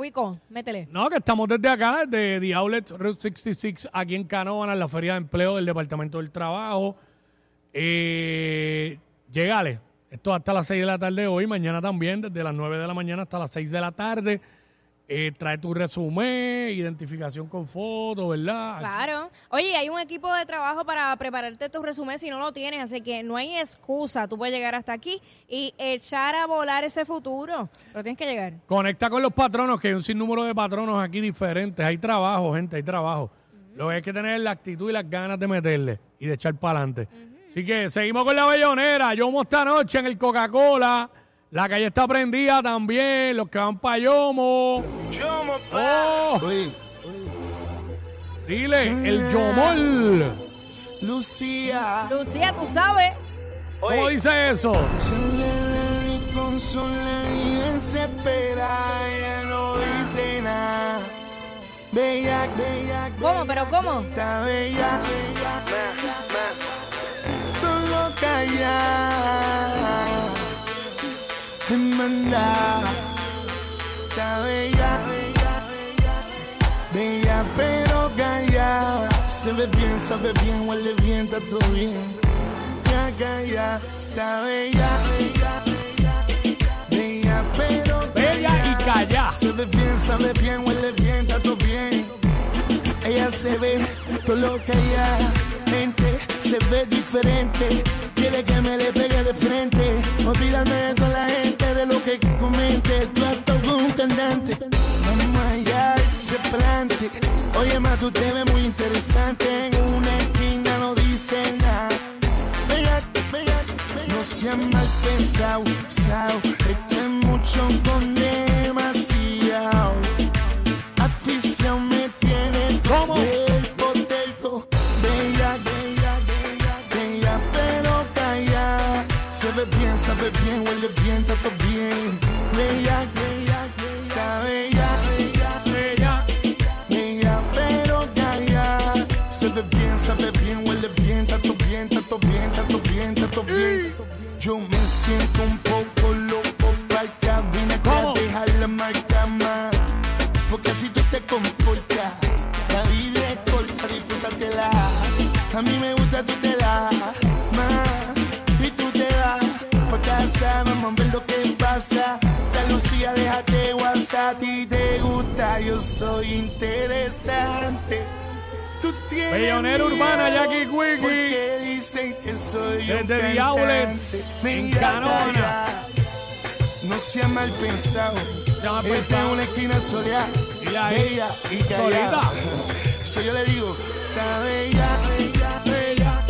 Wico, métele. No, que estamos desde acá, desde The Outlet Route 66, aquí en Canóvana, en la Feria de Empleo del Departamento del Trabajo. Eh, llegale. Esto hasta las 6 de la tarde hoy, mañana también, desde las 9 de la mañana hasta las 6 de la tarde. Eh, trae tu resumen, identificación con foto, ¿verdad? Claro. Oye, hay un equipo de trabajo para prepararte tu resumen si no lo tienes, así que no hay excusa. Tú puedes llegar hasta aquí y echar a volar ese futuro. Pero tienes que llegar. Conecta con los patronos, que hay un sinnúmero de patronos aquí diferentes. Hay trabajo, gente, hay trabajo. Lo que hay que tener es la actitud y las ganas de meterle y de echar para adelante. Así que seguimos con la bellonera. Yomo esta noche en el Coca-Cola. La calle está prendida también. Los que van para Yomo. ¡Oh! Oye, Dile, el Yomol. Lucía. Lucía, tú sabes. ¿Cómo dice eso? Se le y consola y desespera. Ella no dice nada. Bella, bella, ¿Cómo? ¿Pero cómo? está bella. Todo calla. Está bella. Bella pero calla. Se ve bien, sabe bien, huele bien, está todo bien. Ya calla. Está bella. Bella pero Bella y calla. se ve bien, sabe bien, huele bien, está todo bien. Ella se ve todo lo que ella gente se ve diferente. Quiere que me le pegue de frente. Olvídame de toda la gente de lo que comente. Tú actúas como un cantante. Vamos allá, se plante. Oye, ma, tú te ves muy interesante. En una esquina no dice nada. Venga, venga, venga. No seas mal pensado, sao. Es que es mucho soy interesante. Tú tienes Bellonera miedo urbana, Jackie Quickie. Dicen que soy Desde cantante. en calla. No sea mal pensado. sea mal Esta pensado. es una esquina soleada. Y la bella y callada. solita. So yo le digo, está bella, bella, Bella.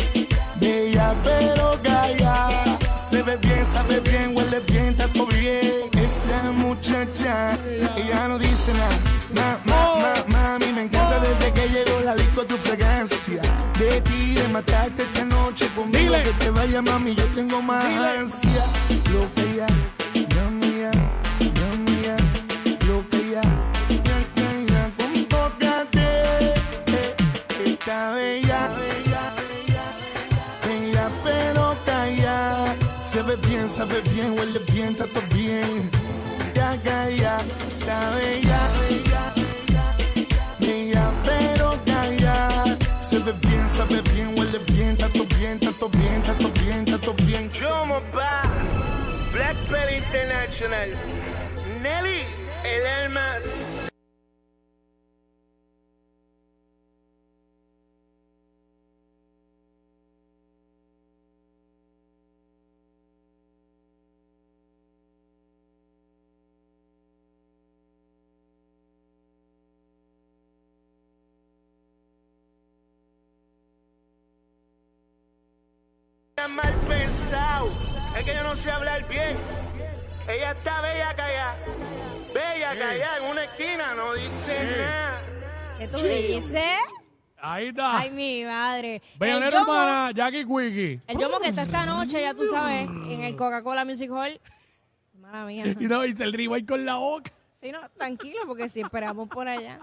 bella, pero calla. Se ve bien, sabe bien, huele bien, está todo bien. Esa muchacha, ella no dice nada. Ma, ma, ma, mami, me encanta desde que llegó la disco tu fragancia. De ti, de matarte esta noche conmigo. Que te vaya, mami, yo tengo más ansia. Lo que ya, ya mía, ya mía, lo que con tócate. Eh, Está bella, bella, bella, bella, pero calla. Se ve bien, sabe bien, huele todo bien. Ya está bella, bella, bella, bella, pero calla. Se ve bien, sabe bien, huele bien, todo bien, todo bien, todo bien, todo bien. Yomo Pa, Black Belt International, Nelly, el alma. Es que yo no sé hablar bien. Ella está bella callada, bella callada en una esquina, no dice nada. ¿Qué tú dices? Ahí está. Ay, mi madre. El Bellonera yomo, urbana, Jackie Quickie. el yomo que está esta noche, ya tú sabes, en el Coca-Cola Music Hall. Mala mía. Y no, hice el rewind con la boca. Sí, no, tranquilo, porque si esperamos por allá.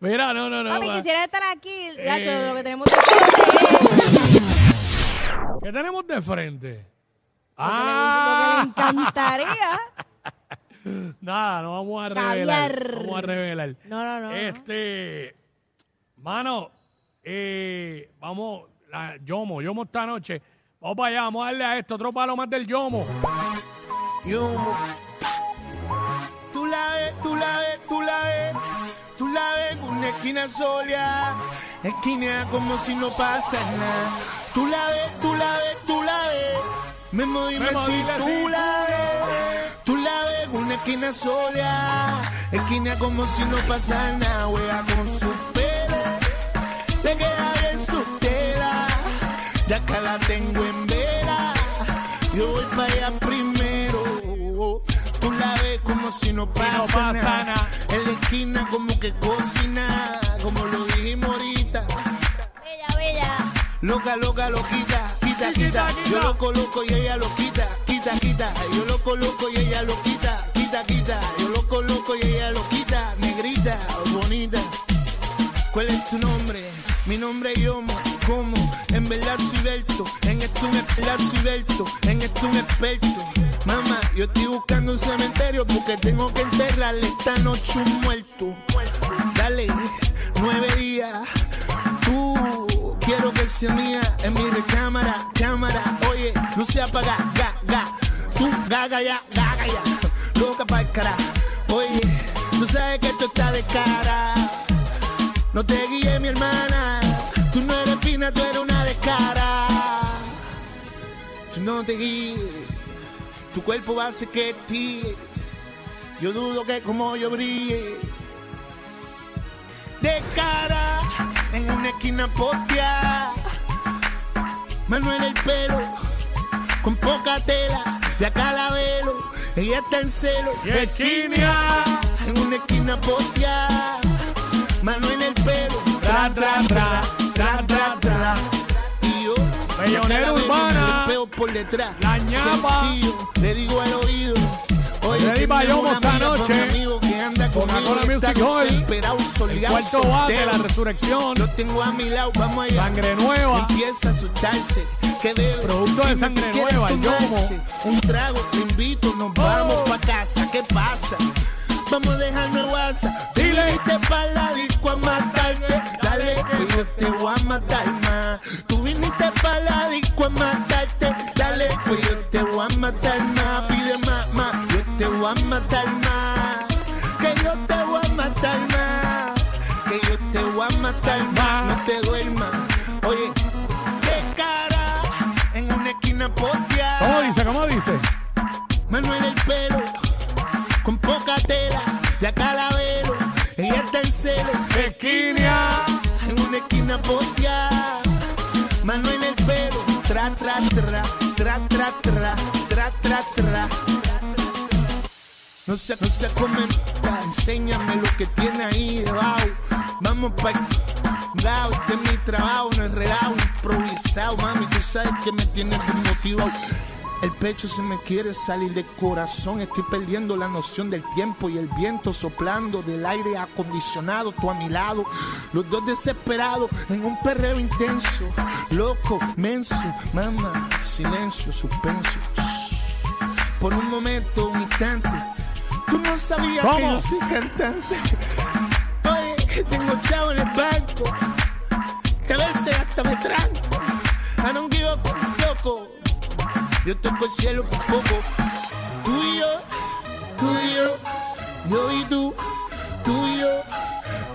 Mira, no, no, no. Papi, va. quisiera estar aquí. Gacho, Eh. lo que tenemos de frente ¿Qué tenemos de frente? Lo que le Ah, encantaría. Nada, no vamos a revelar. Caviar. Vamos a revelar. No, no, no. Este, mano, eh, vamos, la, Yomo, Yomo esta noche. Vamos para allá, vamos a darle a esto, otro palo más del Yomo. Yomo. Tú la ves, tú la ves, tú la ves. Tú la ves en una esquina sola. Esquina como si no pasa nada. Tú la ves, tú la ves, tú la ves. Memo, dime Memo, si dile tú si la ves. Tú la ves una esquina sola. Esquina como si no pasa nada. Wea con su pelo. Le queda bien su tela. Ya acá la tengo en vela. Yo voy para allá primero. Tú la ves como si no pasa, pasa nada. nada. En la esquina como que cocina. Como lo dijimos ahorita. Bella, bella. Loca, loca, loquita, quita, Quita. Yo lo coloco y ella lo quita, quita, quita. Yo lo coloco y ella lo quita, quita, quita. Yo lo coloco y ella lo quita, negrita, bonita. ¿Cuál es tu nombre? Mi nombre es Yomo. ¿Cómo? En verdad soy Berto. En esto un soy Berto. En esto un experto. Mamá, yo estoy buscando un cementerio porque tengo que enterrarle esta noche un muerto. Dale, nueve días. Tú, sea mía en mi recámara, cámara. Oye, luz se apaga, ga, ga. Tú, gaga ya, gaga ya. Loca para el cara. Oye, tú sabes que esto está de cara. No te guíes, mi hermana. Tú no eres fina, tú eres una descara. Tú no te guíes. Tu cuerpo va a hacer que ti. Yo dudo que como yo brille. De cara en una esquina postea. Manuel el pelo con poca tela. De acá la velo. Ella está en celo. Y esquina. En una esquina postea. Mano en el pelo. Tra, tra, tra, tra, tra, tra. Y yo. Bellonera urbana. me pego por detrás. La ñapa. Sencillo, le digo al oído. Oye, una esta noche. Que Coca-Cola Music Hall. El cuarto bate, soltero. la resurrección. Lo tengo a mi lado, vamos allá. Sangre nueva. Empieza a asustarse. Que. Producto de sangre ¿tú quieres nueva, el Yomo. Un trago, te invito, nos vamos pa' casa. ¿Qué pasa? Vamos a dejarnos WhatsApp. Dile. viniste pa' la disco a matarte. Dale, que yo te voy a matar más. Tú viniste pa' la disco a matarte. Dale, pues yo te voy a matar más. Pide más, más. Yo te voy a matar más. Yo te voy a matar más. Que yo te voy a matar más. No te duermas. Oye, de cara en una esquina postea. ¿Cómo dice? ¿Cómo dice? Manuel el pelo, con poca tela, la velo, ella está en celo, Esquina. en una esquina postea, Manuel el pelo, tra, tra, tra, tra, tra, tra, tra, tra, tra. No se, no se comenta, enséñame lo que tiene ahí debajo. Vamos pa' lado, este es mi trabajo, no es relajo, improvisado, mami, tú sabes que me tienes desmotivado. El pecho se me quiere salir del corazón, estoy perdiendo la noción del tiempo y el viento soplando del aire acondicionado, tú a mi lado, los dos desesperados en un perreo intenso, loco, menso, mamá, silencio, suspenso. Por un momento, un instante, tú no sabías que ¿Cómo? yo soy cantante. Oye, que tengo chavo en el banco, que a veces hasta me tranco. I don't give a fuck, loco. Yo toco el cielo por poco. Tú y yo, tú y yo, yo y tú, tú y yo,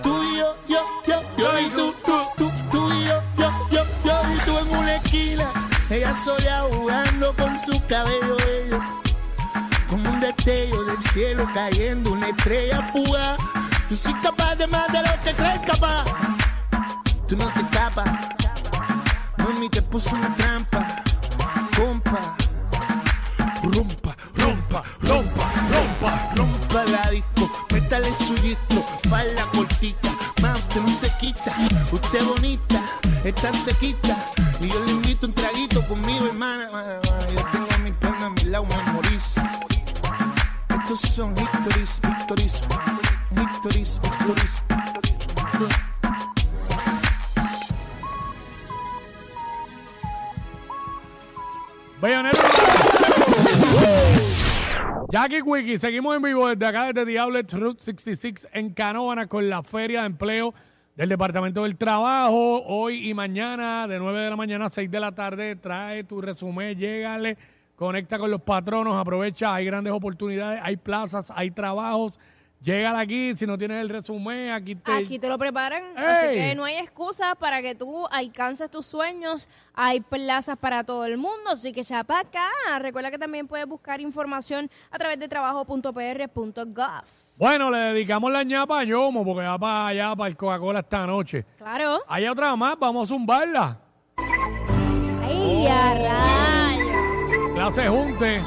tú y yo, yo, yo, yo y tú, tú, tú, tú y yo, yo, yo, yo y tú en una esquina. Ella sola jugando con su cabello bello. Destello del cielo cayendo, una estrella fugaz. Yo soy capaz de más de lo que crees capaz. Tú no te escapas. Mami te puso una trampa. Compa. Rompa, rompa, rompa, rompa, rompa la disco. Métale en su disco. Falda cortita. Más usted no se quita. Usted bonita. Está sequita. Y yo le invito un traguito conmigo, hermana. Mana, mana, Yo tengo a mi pena a mi lado, me morís. Estos son victories, victories, victories, victories. Bayonero. Jackie Quickie, seguimos en vivo desde acá, desde Diablet Route 66 en Canóvana con la Feria de Empleo del Departamento del Trabajo. Hoy y mañana, de 9 de la mañana a 6 de la tarde, trae tu resumen, llégale Conecta con los patronos, aprovecha, hay grandes oportunidades, hay plazas, hay trabajos. Llega aquí, si no tienes el resumen, aquí te... Aquí te lo preparan, así que no hay excusa para que tú alcances tus sueños. Hay plazas para todo el mundo, así que ya para acá. Recuerda que también puedes buscar información a través de trabajo.pr.gov. Bueno, le dedicamos la ñapa a Yomo, porque va para allá, para el Coca-Cola esta noche. Claro. Hay otra más, vamos a zumbarla. ¡Ay, oh. Clase junte.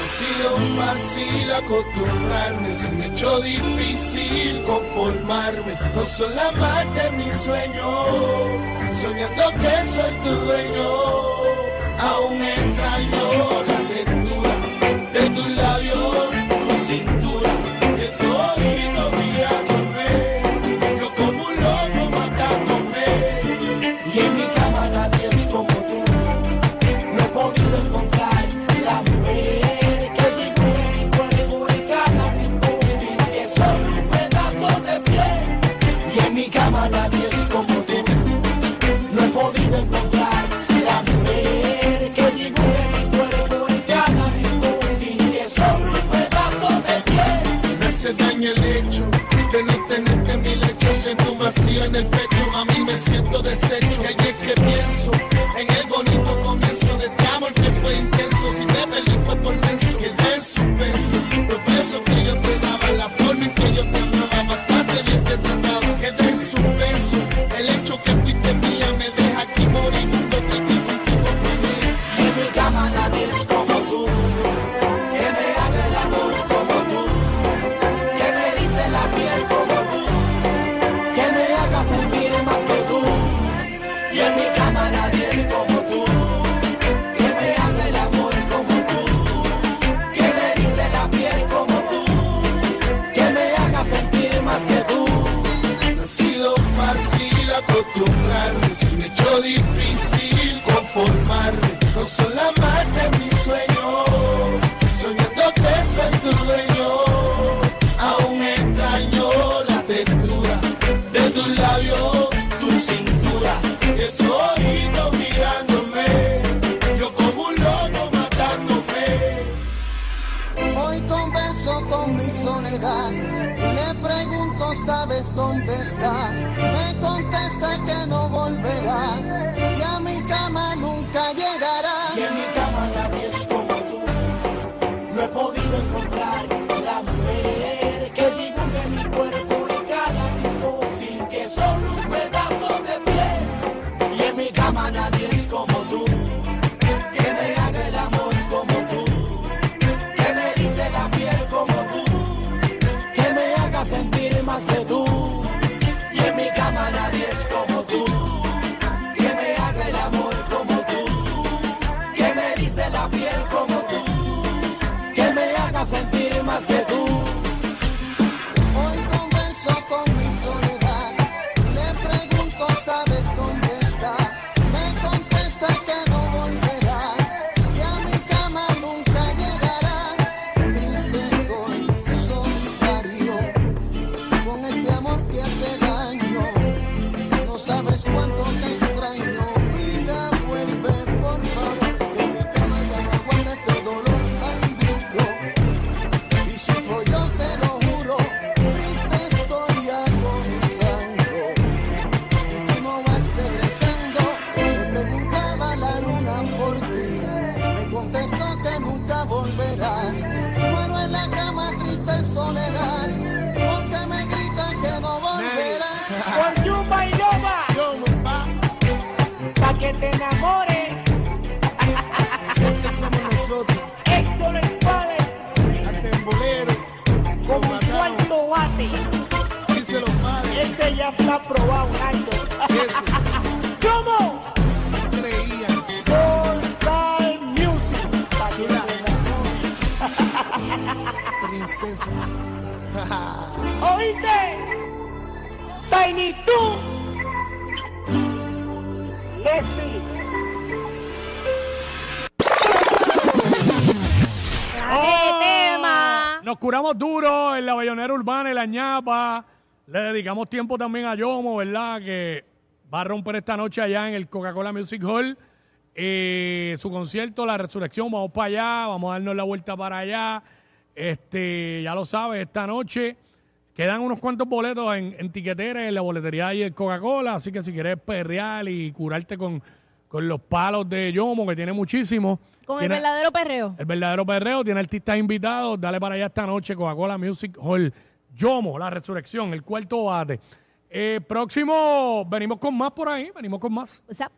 Ha sido fácil acostumbrarme, se me echó difícil conformarme. No soy la más de mi sueño, soñando que soy tu dueño, aún extraño acostumbrarme, se me echó difícil conformarme, no solamente mi sueño. con mi soledad. Le pregunto, ¿sabes dónde está? Me contesta que no volverá. Y a mi cama nunca llegará. Y en mi cama nadie es como tú. No he podido. que te enamores. Siempre somos nosotros. Héctor el padre. Atembolero. Como un cuarto bate. Díselo, padre. Este ya está probado, Nando. ¿Cómo? Creía. All Music. Princesa. ¿Oíste? Tiny Toons. Tema! Nos curamos duro en la bayonera urbana y la ñapa. Le dedicamos tiempo también a Yomo, ¿verdad? Que va a romper esta noche allá en el Coca-Cola Music Hall. Eh, su concierto, La Resurrección, vamos para allá, vamos a darnos la vuelta para allá. Este, ya lo sabes, esta noche quedan unos cuantos boletos en, en tiqueteras, en la boletería y el Coca-Cola. Así que si quieres perrear y curarte con, con los palos de Yomo, que tiene muchísimo. Con el verdadero perreo. el verdadero perreo tiene artistas invitados. Dale para allá esta noche, Coca-Cola Music Hall. Yomo, la resurrección, el cuarto bate. Eh, próximo, venimos con más por ahí, venimos con más. O sea,